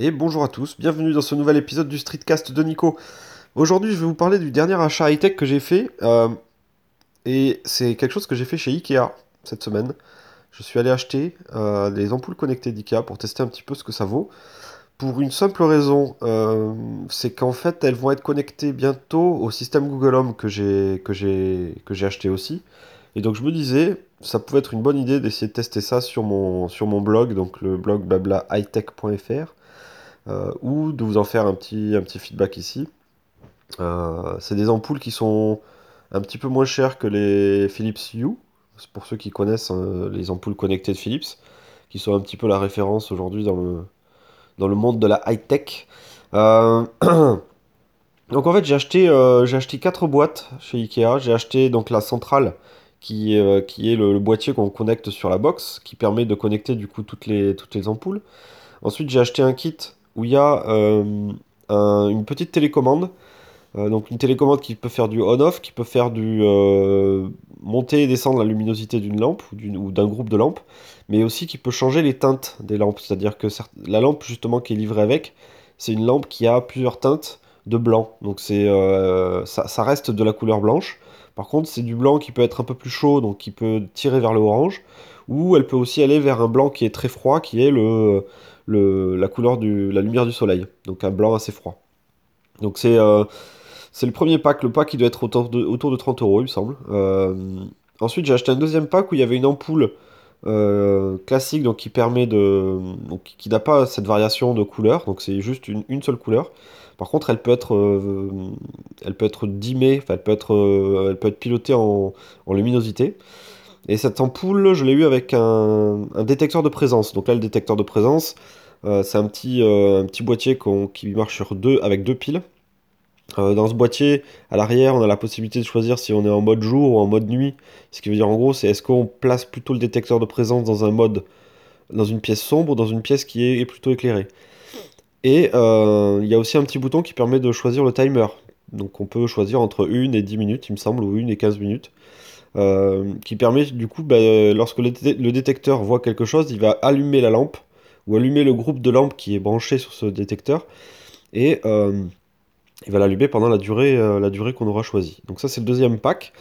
Et bonjour à tous, bienvenue dans ce nouvel épisode du Streetcast de Nico. Aujourd'hui, je vais vous parler du dernier achat high-tech que j'ai fait. euh, et c'est quelque chose que j'ai fait chez Ikea cette semaine. Je suis allé acheter euh, des ampoules connectées d'Ikea pour tester un petit peu ce que ça vaut. Pour une simple raison, euh, c'est qu'en fait, elles vont être connectées bientôt au système Google Home que j'ai acheté aussi. Et donc je me disais, ça pouvait être une bonne idée d'essayer de tester ça sur mon blog, donc le blog blabla-hightech.fr ou de vous en faire un petit, un petit feedback ici. Euh, c'est des ampoules qui sont un petit peu moins chères que les Philips Hue, pour ceux qui connaissent euh, les ampoules connectées de Philips, qui sont un petit peu la référence aujourd'hui dans le, dans le monde de la high-tech. Euh, donc en fait j'ai acheté, euh, acheté 4 boîtes chez Ikea, j'ai acheté donc la centrale qui, euh, qui est le, le boîtier qu'on connecte sur la box, qui permet de connecter du coup toutes les, toutes les ampoules. Ensuite j'ai acheté un kit où il y a euh, un- une petite télécommande. Euh, donc une télécommande qui peut faire du on-off, qui peut faire du euh, monter et descendre la luminosité d'une lampe ou d'un groupe de lampes, mais aussi qui peut changer les teintes des lampes. C'est-à-dire que la lampe justement qui est livrée avec, c'est une lampe qui a plusieurs teintes de blanc. Donc c'est ça, ça reste de la couleur blanche. Par contre, c'est du blanc qui peut être un peu plus chaud, donc qui peut tirer vers le orange, ou elle peut aussi aller vers un blanc qui est très froid, qui est le, le- la couleur du, la lumière du soleil. Donc un blanc assez froid. Donc c'est euh, le premier pack. Le pack il doit être autour de, autour de 30 euros, il me semble. Euh, ensuite, j'ai acheté un deuxième pack où il y avait une ampoule euh, classique, donc qui permet de, donc qui n'a pas cette variation de couleur. Donc c'est juste une, une seule couleur. Par contre, elle peut être, elle peut être enfin, elle peut être, elle peut être pilotée en, en luminosité. Et cette ampoule, je l'ai eu avec un, détecteur de présence. Donc là, le détecteur de présence, euh, c'est un petit, euh, boîtier qui marche sur deux, avec deux piles. Euh, dans ce boîtier, à l'arrière, on a la possibilité de choisir si on est en mode jour ou en mode nuit. Ce qui veut dire en gros, c'est est-ce qu'on place plutôt le détecteur de présence dans un mode, dans une pièce sombre ou dans une pièce qui est plutôt éclairée. Et il y a aussi un petit bouton qui permet de choisir le timer. Donc on peut choisir entre 1 et 10 minutes, il me semble, ou 1 et 15 minutes. Euh, qui permet du coup, bah, lorsque le, dé- le détecteur voit quelque chose, il va allumer la lampe ou allumer le groupe de lampes qui est branché sur ce détecteur et euh, il va l'allumer pendant la durée, euh, la durée qu'on aura choisie. Donc ça c'est le deuxième pack.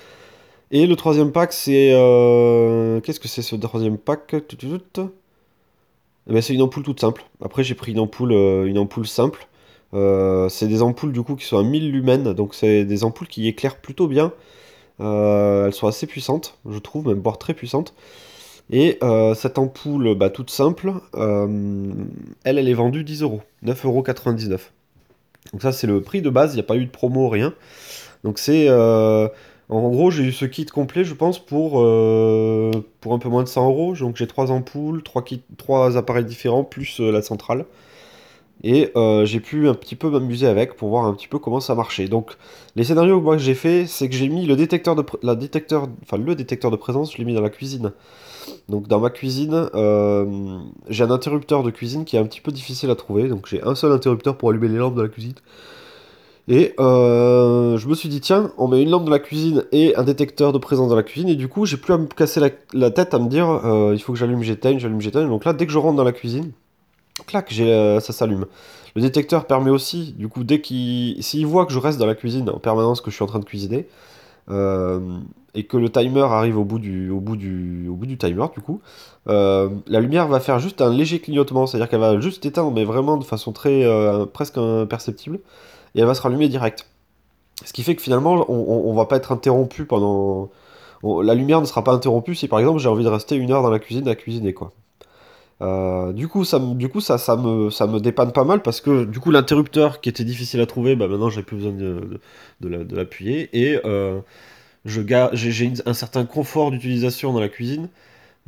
Et le troisième pack c'est... euh, Qu'est-ce que c'est ce troisième pack? Eh ben, c'est une ampoule toute simple. Après j'ai pris une ampoule, euh, une ampoule simple. Euh, c'est des ampoules du coup qui sont à 1000 lumens, donc c'est des ampoules qui éclairent plutôt bien. Euh, elles sont assez puissantes, je trouve, même voire très puissantes. Et euh, cette ampoule, bah, toute simple, euh, elle, elle est vendue 10 euros, 9,99 euros. Donc ça, c'est le prix de base, il n'y a pas eu de promo, rien. Donc c'est... en gros, j'ai eu ce kit complet, je pense, pour, un peu moins de 100 euros. Donc j'ai trois ampoules, trois, kits, trois appareils différents, plus la centrale. Et euh, j'ai pu un petit peu m'amuser avec pour voir un petit peu comment ça marchait. Donc les scénarios moi que j'ai fait, c'est que j'ai mis le détecteur de, la le détecteur de présence, je l'ai mis dans la cuisine. Donc dans ma cuisine, euh, j'ai un interrupteur de cuisine qui est un petit peu difficile à trouver. Donc j'ai un seul interrupteur pour allumer les lampes de la cuisine. Et euh, je me suis dit, tiens, on met une lampe dans la cuisine et un détecteur de présence dans la cuisine. Et du coup, j'ai plus à me casser la, tête à me dire, il faut que j'allume, j'éteigne, j'allume, j'éteigne. Donc là, dès que je rentre dans la cuisine, clac, euh, ça s'allume. Le détecteur permet aussi, du coup, dès qu'il, s'il voit que je reste dans la cuisine en permanence, que je suis en train de cuisiner, euh, et que le timer arrive au bout du, au bout du, au bout du timer, du coup, euh, la lumière va faire juste un léger clignotement, c'est-à-dire qu'elle va juste éteindre, mais vraiment de façon très, presque imperceptible, et elle va se rallumer direct. Ce qui fait que finalement, on, on va pas être interrompu pendant... la lumière ne sera pas interrompue si par exemple j'ai envie de rester une heure dans la cuisine à cuisiner, quoi. Euh, du coup, ça, du coup ça, ça me, ça me dépanne pas mal parce que du coup l'interrupteur qui était difficile à trouver, bah maintenant j'ai plus besoin de, de, de la- de l'appuyer et euh, j'ai un certain confort d'utilisation dans la cuisine.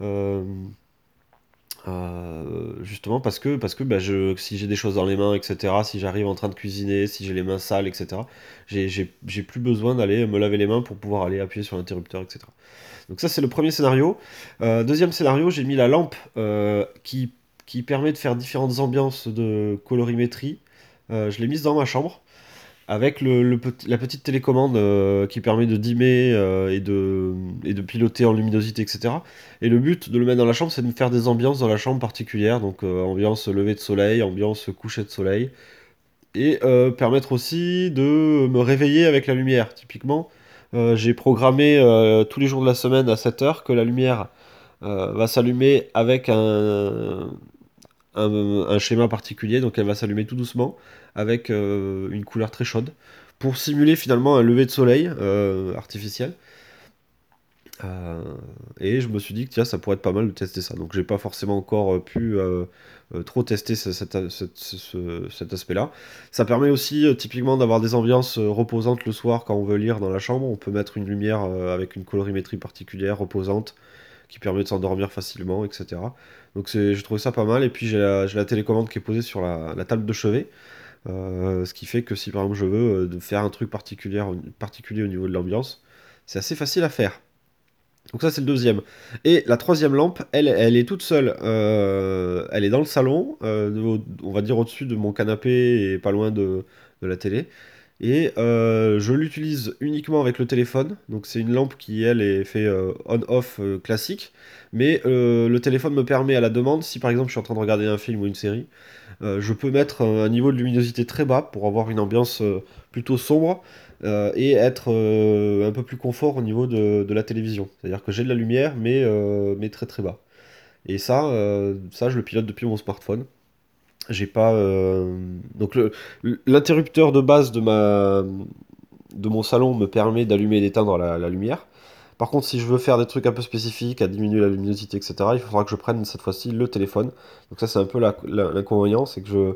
euh, euh, justement parce que, parce que bah, je, si j'ai des choses dans les mains, etc., si j'arrive en train de cuisiner, si j'ai les mains sales, etc., j'ai plus besoin d'aller me laver les mains pour pouvoir aller appuyer sur l'interrupteur, etc. Donc ça c'est le premier scénario. Euh, deuxième scénario, j'ai mis la lampe euh, qui, qui permet de faire différentes ambiances de colorimétrie. Euh, je l'ai mise dans ma chambre. avec la petite télécommande qui permet de dimmer et, de, et de piloter en luminosité, etc. Et le but de le mettre dans la chambre, c'est de me faire des ambiances dans la chambre particulière, donc ambiance lever de soleil, ambiance coucher de soleil, et permettre aussi de me réveiller avec la lumière. Typiquement, j'ai programmé tous les jours de la semaine à 7 heures que la lumière va s'allumer avec un, schéma particulier, donc elle va s'allumer tout doucement avec euh, une couleur très chaude pour simuler finalement un lever de soleil euh, artificiel. Euh, et je me suis dit que tiens, ça pourrait être pas mal de tester ça. Donc j'ai pas forcément encore pu trop tester cet, aspect-là. Ça permet aussi typiquement d'avoir des ambiances reposantes le soir quand on veut lire dans la chambre. On peut mettre une lumière avec une colorimétrie particulière, reposante, qui permet de s'endormir facilement, etc. Donc je trouvé ça pas mal. Et puis j'ai la, télécommande qui est posée sur la, table de chevet. Euh, ce qui fait que si par exemple je veux euh, faire un truc particulier au niveau de l'ambiance, c'est assez facile à faire. Donc ça c'est le deuxième. Et la troisième lampe, elle, elle est toute seule. Euh, elle est dans le salon, on va dire au-dessus de mon canapé et pas loin de, la télé. Et euh, je l'utilise uniquement avec le téléphone. Donc c'est une lampe qui, elle, est fait euh, on-off euh, classique. Mais le téléphone me permet à la demande, si par exemple je suis en train de regarder un film ou une série, je peux mettre un niveau de luminosité très bas pour avoir une ambiance plutôt sombre et être un peu plus confort au niveau de, de la télévision. C'est-à-dire que j'ai de la lumière, mais, mais très très bas. Et ça, ça, je le pilote depuis mon smartphone. J'ai pas. Euh, donc l'interrupteur de base de ma de mon salon me permet d'allumer et d'éteindre la, lumière. Par contre, si je veux faire des trucs un peu spécifiques, à diminuer la luminosité, etc., il faudra que je prenne cette fois-ci le téléphone. Donc ça, c'est un peu l'inconvénient, c'est que je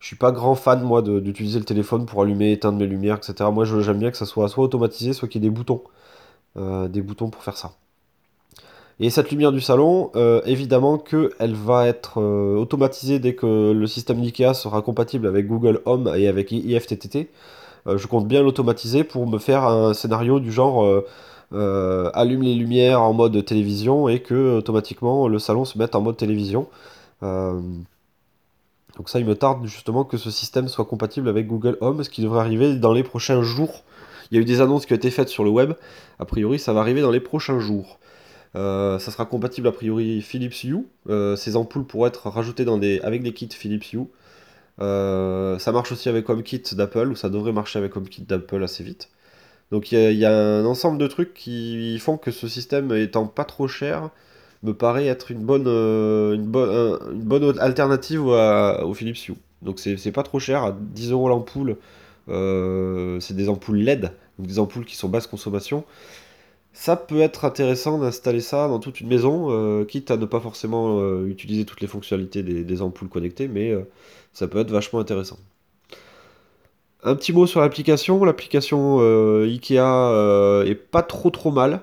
je suis pas grand fan moi d'utiliser le téléphone pour allumer, éteindre mes lumières, etc. Moi, j'aime bien que ça soit soit automatisé, soit qu'il y ait des boutons, euh, des boutons pour faire ça. Et cette lumière du salon, euh, évidemment qu'elle va être euh, automatisée dès que le système d'IKEA sera compatible avec Google Home et avec IFTTT. Je compte bien l'automatiser pour me faire un scénario du genre allume les lumières en mode télévision et que automatiquement le salon se mette en mode télévision. Donc ça, il me tarde justement que ce système soit compatible avec Google Home, ce qui devrait arriver dans les prochains jours. Il y a eu des annonces qui ont été faites sur le web. A priori, ça va arriver dans les prochains jours. Euh, ça sera compatible a priori Philips Hue. Euh, ces ampoules pourront être rajoutées avec des kits Philips Hue. Euh, ça marche aussi avec HomeKit d'Apple, ou ça devrait marcher avec HomeKit d'Apple assez vite. Donc il y, a un ensemble de trucs qui font que ce système étant pas trop cher, me paraît être une bonne, une bonne, une bonne alternative au, Philips Hue. Donc c'est pas trop cher, à 10 euros l'ampoule. c'est des ampoules LED, donc des ampoules qui sont basse consommation. Ça peut être intéressant d'installer ça dans toute une maison, euh, quitte à ne pas forcément euh, utiliser toutes les fonctionnalités des, ampoules connectées, mais euh, ça peut être vachement intéressant. Un petit mot sur l'application. L'application Ikea est pas trop trop mal.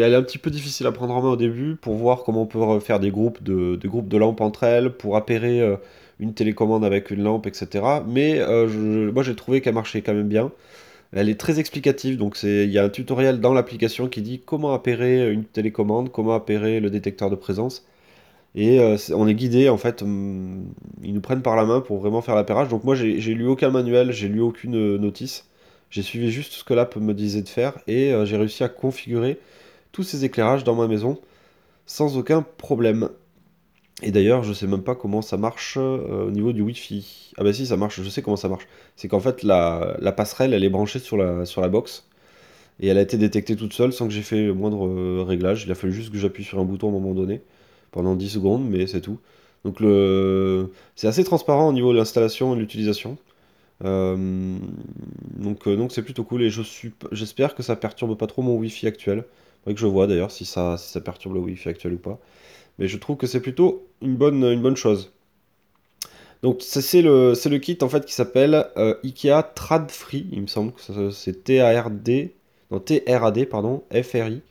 Elle est un petit peu difficile à prendre en main au début pour voir comment on peut faire des groupes de, groupes de lampes entre elles, pour appairer une télécommande avec une lampe, etc. Mais moi j'ai trouvé qu'elle marchait quand même bien. Elle est très explicative, donc il y a un tutoriel dans l'application qui dit comment appairer une télécommande, comment appairer le détecteur de présence. Et euh, on est guidé, en fait, hum, ils nous prennent par la main pour vraiment faire l'appairage. Donc moi, j'ai lu aucun manuel, j'ai lu aucune euh, notice. J'ai suivi juste ce que l'app me disait de faire et euh, j'ai réussi à configurer tous ces éclairages dans ma maison sans aucun problème. Et d'ailleurs, je sais même pas comment ça marche euh, au niveau du Wi-Fi. Ah bah si, ça marche, je sais comment ça marche. C'est qu'en fait, la, passerelle, elle est branchée sur la, sur la box. Et elle a été détectée toute seule sans que j'ai fait le moindre euh, réglage. Il a fallu juste que j'appuie sur un bouton à un moment donné, pendant 10 secondes, mais c'est tout. Donc le... c'est assez transparent au niveau de l'installation et de l'utilisation. Euh, donc donc c'est plutôt cool et je suis j'espère que ça perturbe pas trop mon Wi-Fi actuel. Que je vois d'ailleurs si ça, si ça perturbe le Wi-Fi actuel ou pas. Mais je trouve que c'est plutôt une bonne, une bonne chose. Donc c'est le, le kit en fait qui s'appelle euh, Ikea Trad Free, il me semble que c'est T-A-R-D, non T-R-A-D, pardon, F-R-I.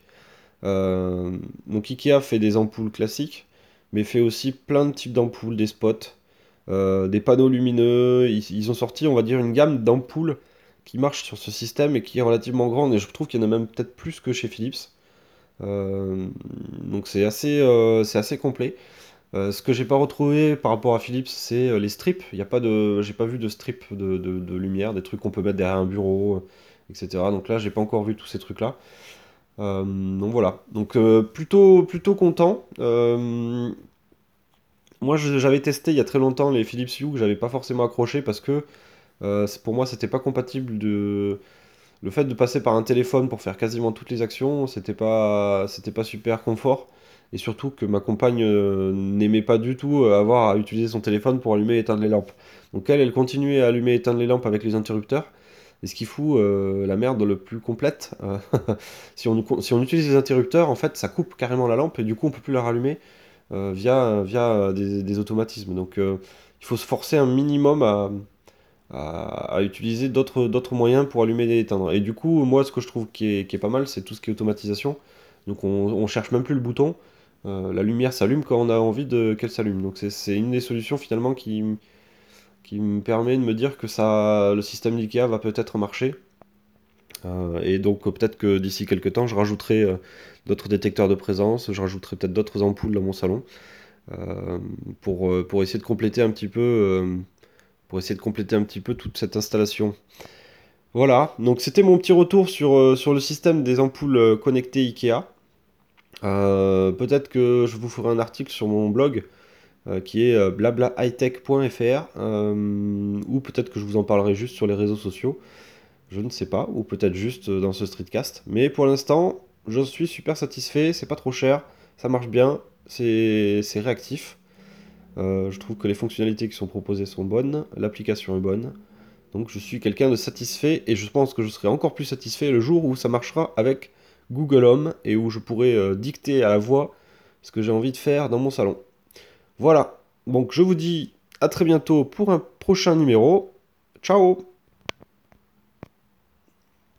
Euh, donc Ikea fait des ampoules classiques, mais fait aussi plein de types d'ampoules, des spots, euh, des panneaux lumineux. Ils, ils, ont sorti, on va dire, une gamme d'ampoules qui marche sur ce système et qui est relativement grande, et je trouve qu'il y en a même peut-être plus que chez Philips. Euh, donc c'est assez, euh, assez complet. Euh, ce que j'ai pas retrouvé par rapport à Philips, c'est les strips. Il a pas de, j'ai pas vu de strip de, de- lumière, des trucs qu'on peut mettre derrière un bureau, etc. Donc là, j'ai pas encore vu tous ces trucs-là. Euh, donc voilà. Donc plutôt, plutôt content. Moi, j'avais testé il y a très longtemps les Philips Hue que j'avais pas forcément accroché parce que pour moi, c'était pas compatible de le fait de passer par un téléphone pour faire quasiment toutes les actions, c'était pas, c'était pas super confort. Et surtout que ma compagne euh, n'aimait pas du tout euh, avoir à utiliser son téléphone pour allumer et éteindre les lampes. Donc elle, elle continuait à allumer et éteindre les lampes avec les interrupteurs. Et ce qui fout euh, la merde le plus complète. si on, utilise les interrupteurs, en fait, ça coupe carrément la lampe et du coup, on peut plus la rallumer via, via des, des automatismes. Donc il faut se forcer un minimum à, à, utiliser d'autres moyens pour allumer et éteindre. Et du coup, moi, ce que je trouve qui est, qui est pas mal, c'est tout ce qui est automatisation. Donc on, on cherche même plus le bouton. Euh, la lumière s'allume quand on a envie qu'elle s'allume. Donc c'est une des solutions finalement qui, qui me permet de me dire que ça, le système d'IKEA va peut-être marcher. Euh, et donc peut-être que d'ici quelques temps, je rajouterai euh, d'autres détecteurs de présence, je rajouterai peut-être d'autres ampoules dans mon salon pour, pour essayer de compléter un petit peu, pour essayer de compléter un petit peu toute cette installation. Voilà, donc c'était mon petit retour sur, euh, le système des ampoules euh, connectées IKEA. Euh, peut-être que je vous ferai un article sur mon blog qui est blablahightech.fr ou peut-être que je vous en parlerai juste sur les réseaux sociaux. Je ne sais pas, ou peut-être juste dans ce streetcast. Mais pour l'instant, je suis super satisfait, c'est pas trop cher, ça marche bien, c'est réactif. Euh, je trouve que les fonctionnalités qui sont proposées sont bonnes, l'application est bonne. Donc je suis quelqu'un de satisfait et je pense que je serai encore plus satisfait le jour où ça marchera avec Google Home et où je pourrai euh, dicter à la voix ce que j'ai envie de faire dans mon salon. Voilà, donc je vous dis à très bientôt pour un prochain numéro. Ciao